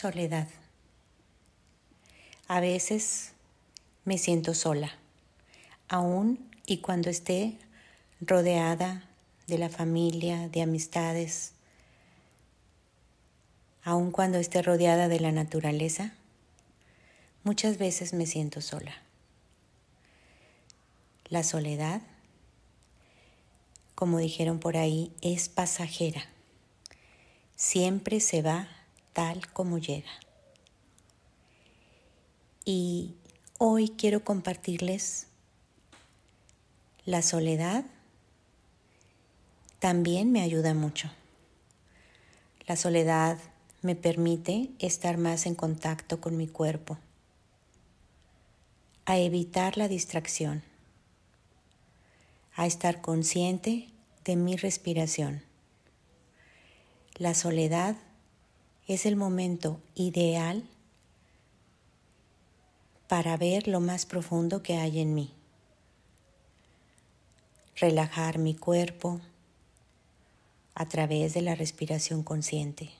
Soledad. A veces me siento sola, aún y cuando esté rodeada de la familia, de amistades, aún cuando esté rodeada de la naturaleza, muchas veces me siento sola. La soledad, como dijeron por ahí, es pasajera. Siempre se va tal como llega. Y hoy quiero compartirles la soledad también me ayuda mucho. La soledad me permite estar más en contacto con mi cuerpo, a evitar la distracción, a estar consciente de mi respiración. La soledad es el momento ideal para ver lo más profundo que hay en mí. Relajar mi cuerpo a través de la respiración consciente.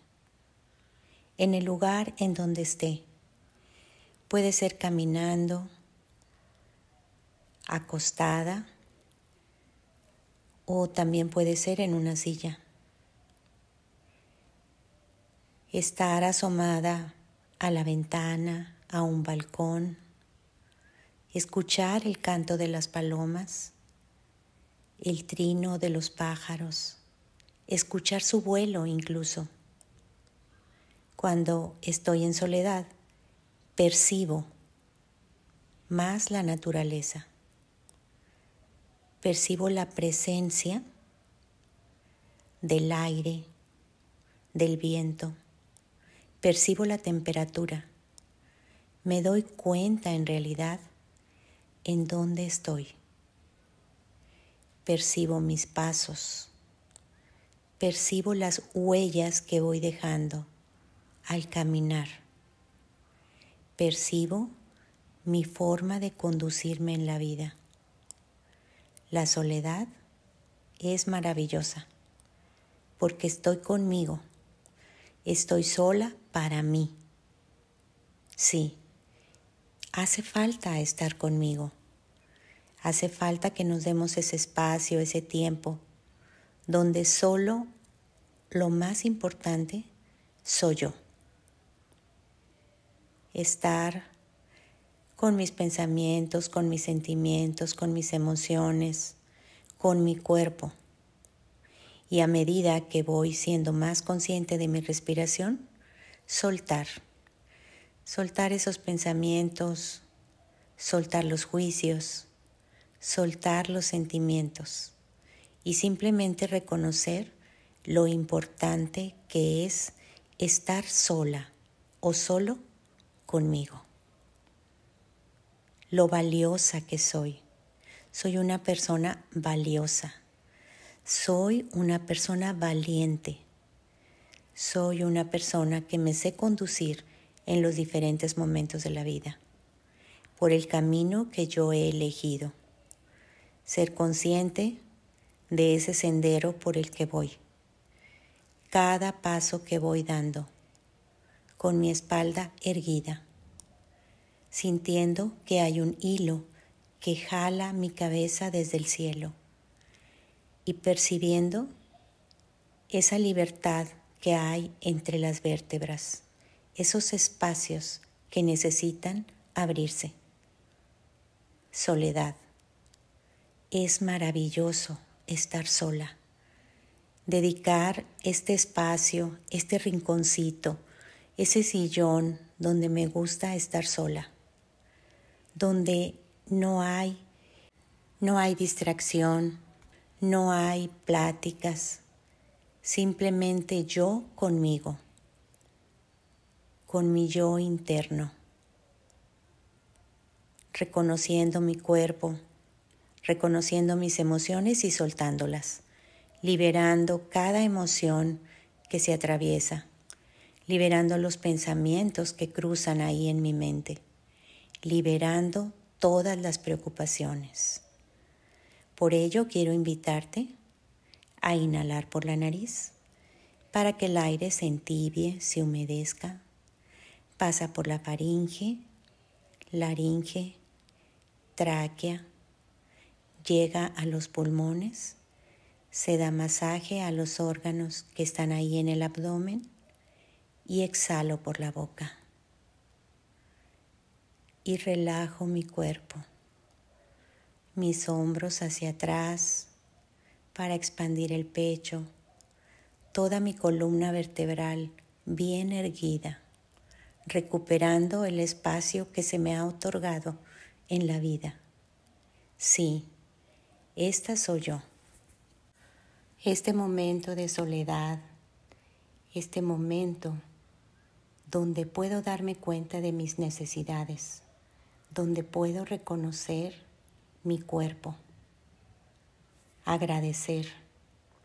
En el lugar en donde esté. Puede ser caminando, acostada o también puede ser en una silla estar asomada a la ventana, a un balcón, escuchar el canto de las palomas, el trino de los pájaros, escuchar su vuelo incluso. Cuando estoy en soledad, percibo más la naturaleza, percibo la presencia del aire, del viento percibo la temperatura, me doy cuenta en realidad en dónde estoy. Percibo mis pasos, percibo las huellas que voy dejando al caminar. Percibo mi forma de conducirme en la vida. La soledad es maravillosa porque estoy conmigo Estoy sola para mí. Sí, hace falta estar conmigo. Hace falta que nos demos ese espacio, ese tiempo, donde solo lo más importante soy yo. Estar con mis pensamientos, con mis sentimientos, con mis emociones, con mi cuerpo. Y a medida que voy siendo más consciente de mi respiración, soltar. Soltar esos pensamientos, soltar los juicios, soltar los sentimientos y simplemente reconocer lo importante que es estar sola o solo conmigo. Lo valiosa que soy. Soy una persona valiosa soy una persona valiente. Soy una persona que me sé conducir en los diferentes momentos de la vida, por el camino que yo he elegido. Ser consciente de ese sendero por el que voy. Cada paso que voy dando, con mi espalda erguida, sintiendo que hay un hilo que jala mi cabeza desde el cielo y percibiendo esa libertad que hay entre las vértebras, esos espacios que necesitan abrirse. Soledad. Es maravilloso estar sola. Dedicar este espacio, este rinconcito, ese sillón donde me gusta estar sola, donde no hay no hay distracción, no hay pláticas, simplemente yo conmigo, con mi yo interno, reconociendo mi cuerpo, reconociendo mis emociones y soltándolas, liberando cada emoción que se atraviesa, liberando los pensamientos que cruzan ahí en mi mente, liberando todas las preocupaciones. Por ello quiero invitarte a inhalar por la nariz para que el aire se entibie, se humedezca, Pasa por la faringe, laringe, tráquea, llega a los pulmones, se da masaje a los órganos que están ahí en el abdomen y exhalo por la boca. Y relajo mi cuerpo, mis hombros hacia atrás para expandir el pecho, toda mi columna vertebral bien erguida, recuperando el espacio que se me ha otorgado en la vida. Sí, esta soy yo. Este momento de soledad, este momento donde puedo darme cuenta de mis necesidades, donde puedo reconocer mi cuerpo, agradecer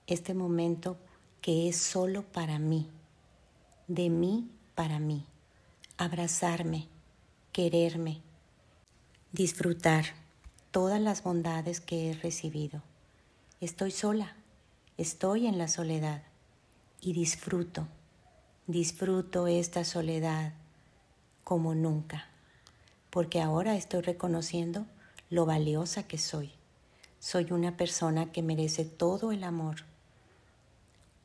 este momento que es solo para mí, de mí para mí, abrazarme, quererme, disfrutar todas las bondades que he recibido. Estoy sola, estoy en la soledad y disfruto, disfruto esta soledad como nunca, porque ahora estoy reconociendo lo valiosa que soy. Soy una persona que merece todo el amor.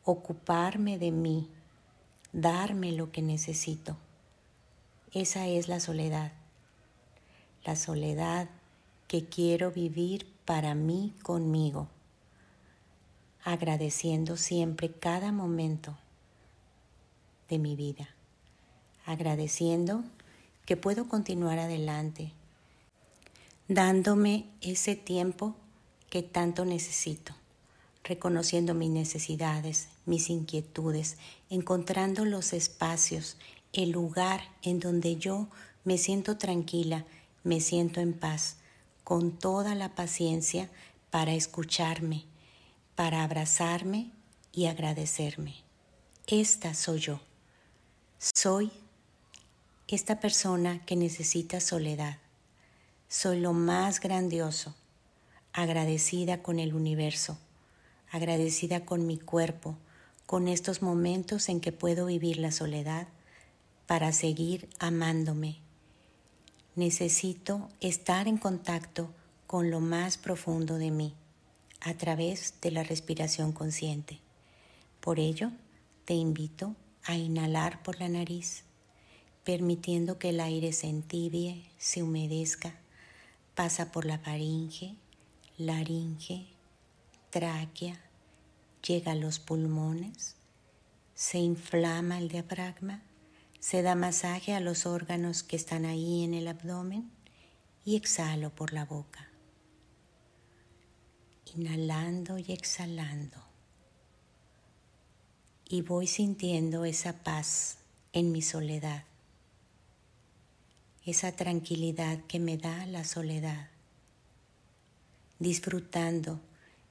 Ocuparme de mí, darme lo que necesito. Esa es la soledad. La soledad que quiero vivir para mí conmigo, agradeciendo siempre cada momento de mi vida, agradeciendo que puedo continuar adelante, dándome ese tiempo que tanto necesito, reconociendo mis necesidades, mis inquietudes, encontrando los espacios, el lugar en donde yo me siento tranquila, me siento en paz, con toda la paciencia para escucharme, para abrazarme y agradecerme. Esta soy yo. Soy esta persona que necesita soledad. Soy lo más grandioso, agradecida con el universo, agradecida con mi cuerpo, con estos momentos en que puedo vivir la soledad para seguir amándome necesito estar en contacto con lo más profundo de mí a través de la respiración consciente. Por ello, te invito a inhalar por la nariz, permitiendo que el aire se entibie, se humedezca, pasa por la faringe, laringe, tráquea, llega a los pulmones, se inflama el diafragma se da masaje a los órganos que están ahí en el abdomen y exhalo por la boca. Inhalando y exhalando. Y voy sintiendo esa paz en mi soledad, esa tranquilidad que me da la soledad, disfrutando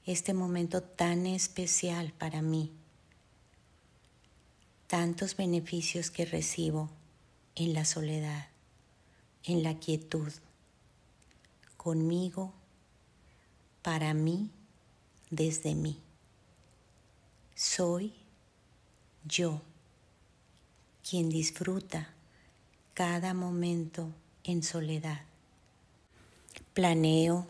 este momento tan especial para mí tantos beneficios que recibo en la soledad, en la quietud, conmigo, para mí, desde mí. Soy yo quien disfruta cada momento en soledad. Planeo,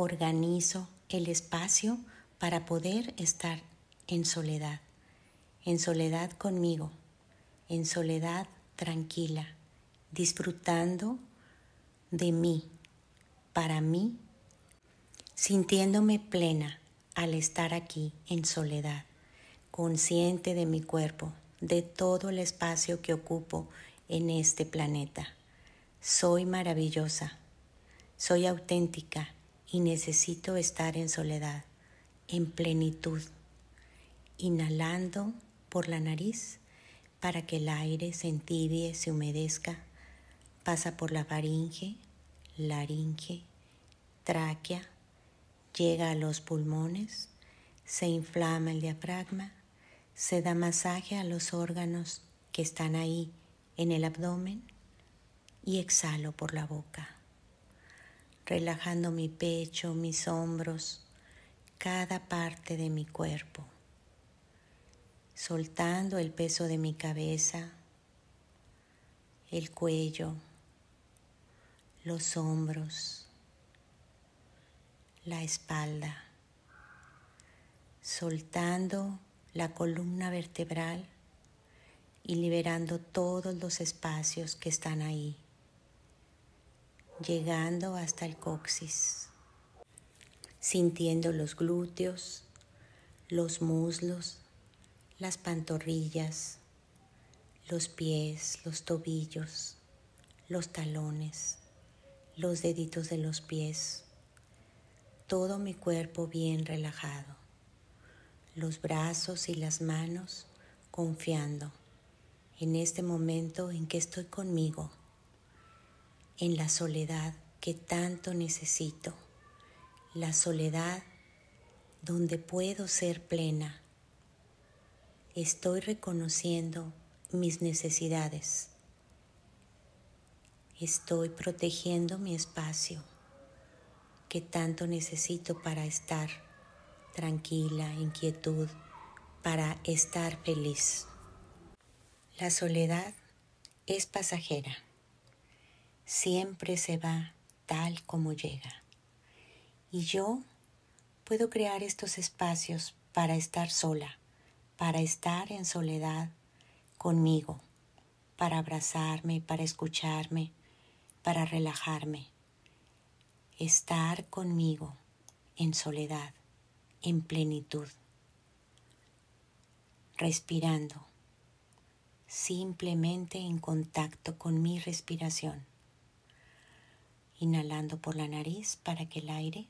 organizo el espacio para poder estar en soledad en soledad conmigo, en soledad tranquila, disfrutando de mí, para mí, sintiéndome plena al estar aquí en soledad, consciente de mi cuerpo, de todo el espacio que ocupo en este planeta. Soy maravillosa, soy auténtica y necesito estar en soledad, en plenitud, inhalando por la nariz para que el aire se entibie, se humedezca. Pasa por la faringe, laringe, tráquea, llega a los pulmones, se inflama el diafragma, se da masaje a los órganos que están ahí en el abdomen y exhalo por la boca, relajando mi pecho, mis hombros, cada parte de mi cuerpo soltando el peso de mi cabeza, el cuello, los hombros, la espalda, soltando la columna vertebral y liberando todos los espacios que están ahí, llegando hasta el coxis, sintiendo los glúteos, los muslos, las pantorrillas, los pies, los tobillos, los talones, los deditos de los pies, todo mi cuerpo bien relajado, los brazos y las manos confiando en este momento en que estoy conmigo, en la soledad que tanto necesito, la soledad donde puedo ser plena. Estoy reconociendo mis necesidades. Estoy protegiendo mi espacio que tanto necesito para estar tranquila, inquietud, para estar feliz. La soledad es pasajera. Siempre se va tal como llega. Y yo puedo crear estos espacios para estar sola, para estar en soledad conmigo, para abrazarme, para escucharme, para relajarme. Estar conmigo en soledad, en plenitud, respirando, simplemente en contacto con mi respiración. Inhalando por la nariz para que el aire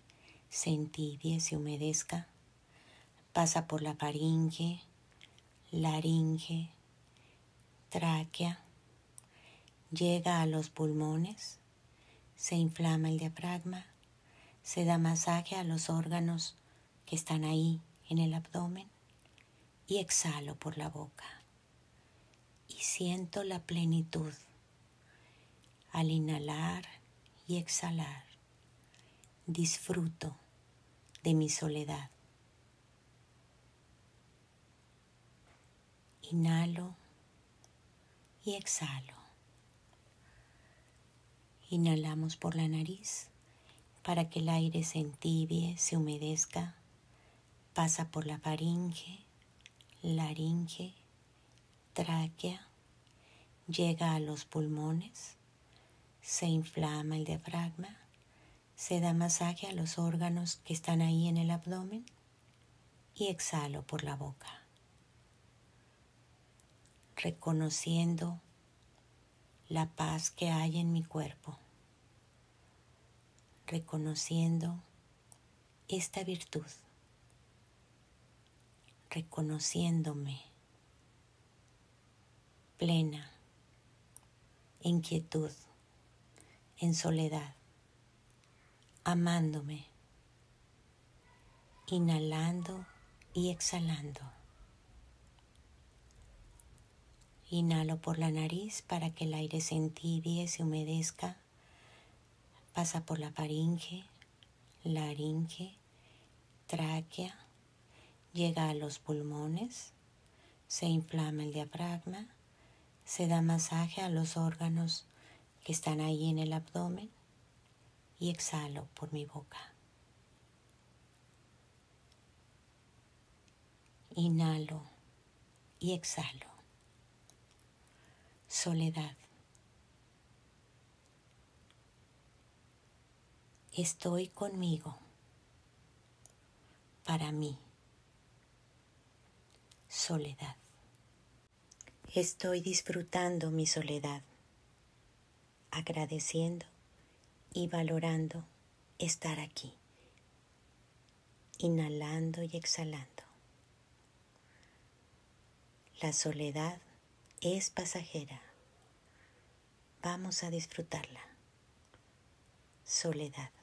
se entibie, se humedezca. Pasa por la faringe, laringe, tráquea, llega a los pulmones, se inflama el diafragma, se da masaje a los órganos que están ahí en el abdomen y exhalo por la boca. Y siento la plenitud al inhalar y exhalar. Disfruto de mi soledad. Inhalo y exhalo. Inhalamos por la nariz para que el aire se entibie, se humedezca, pasa por la faringe, laringe, tráquea, llega a los pulmones, se inflama el diafragma, se da masaje a los órganos que están ahí en el abdomen y exhalo por la boca reconociendo la paz que hay en mi cuerpo, reconociendo esta virtud, reconociéndome plena, en quietud, en soledad, amándome, inhalando y exhalando. Inhalo por la nariz para que el aire se entibie, se humedezca. Pasa por la faringe, laringe, tráquea, llega a los pulmones, se inflama el diafragma, se da masaje a los órganos que están ahí en el abdomen y exhalo por mi boca. Inhalo y exhalo soledad. Estoy conmigo, para mí, soledad. Estoy disfrutando mi soledad, agradeciendo y valorando estar aquí, inhalando y exhalando. La soledad es pasajera. Vamos a disfrutarla. Soledad.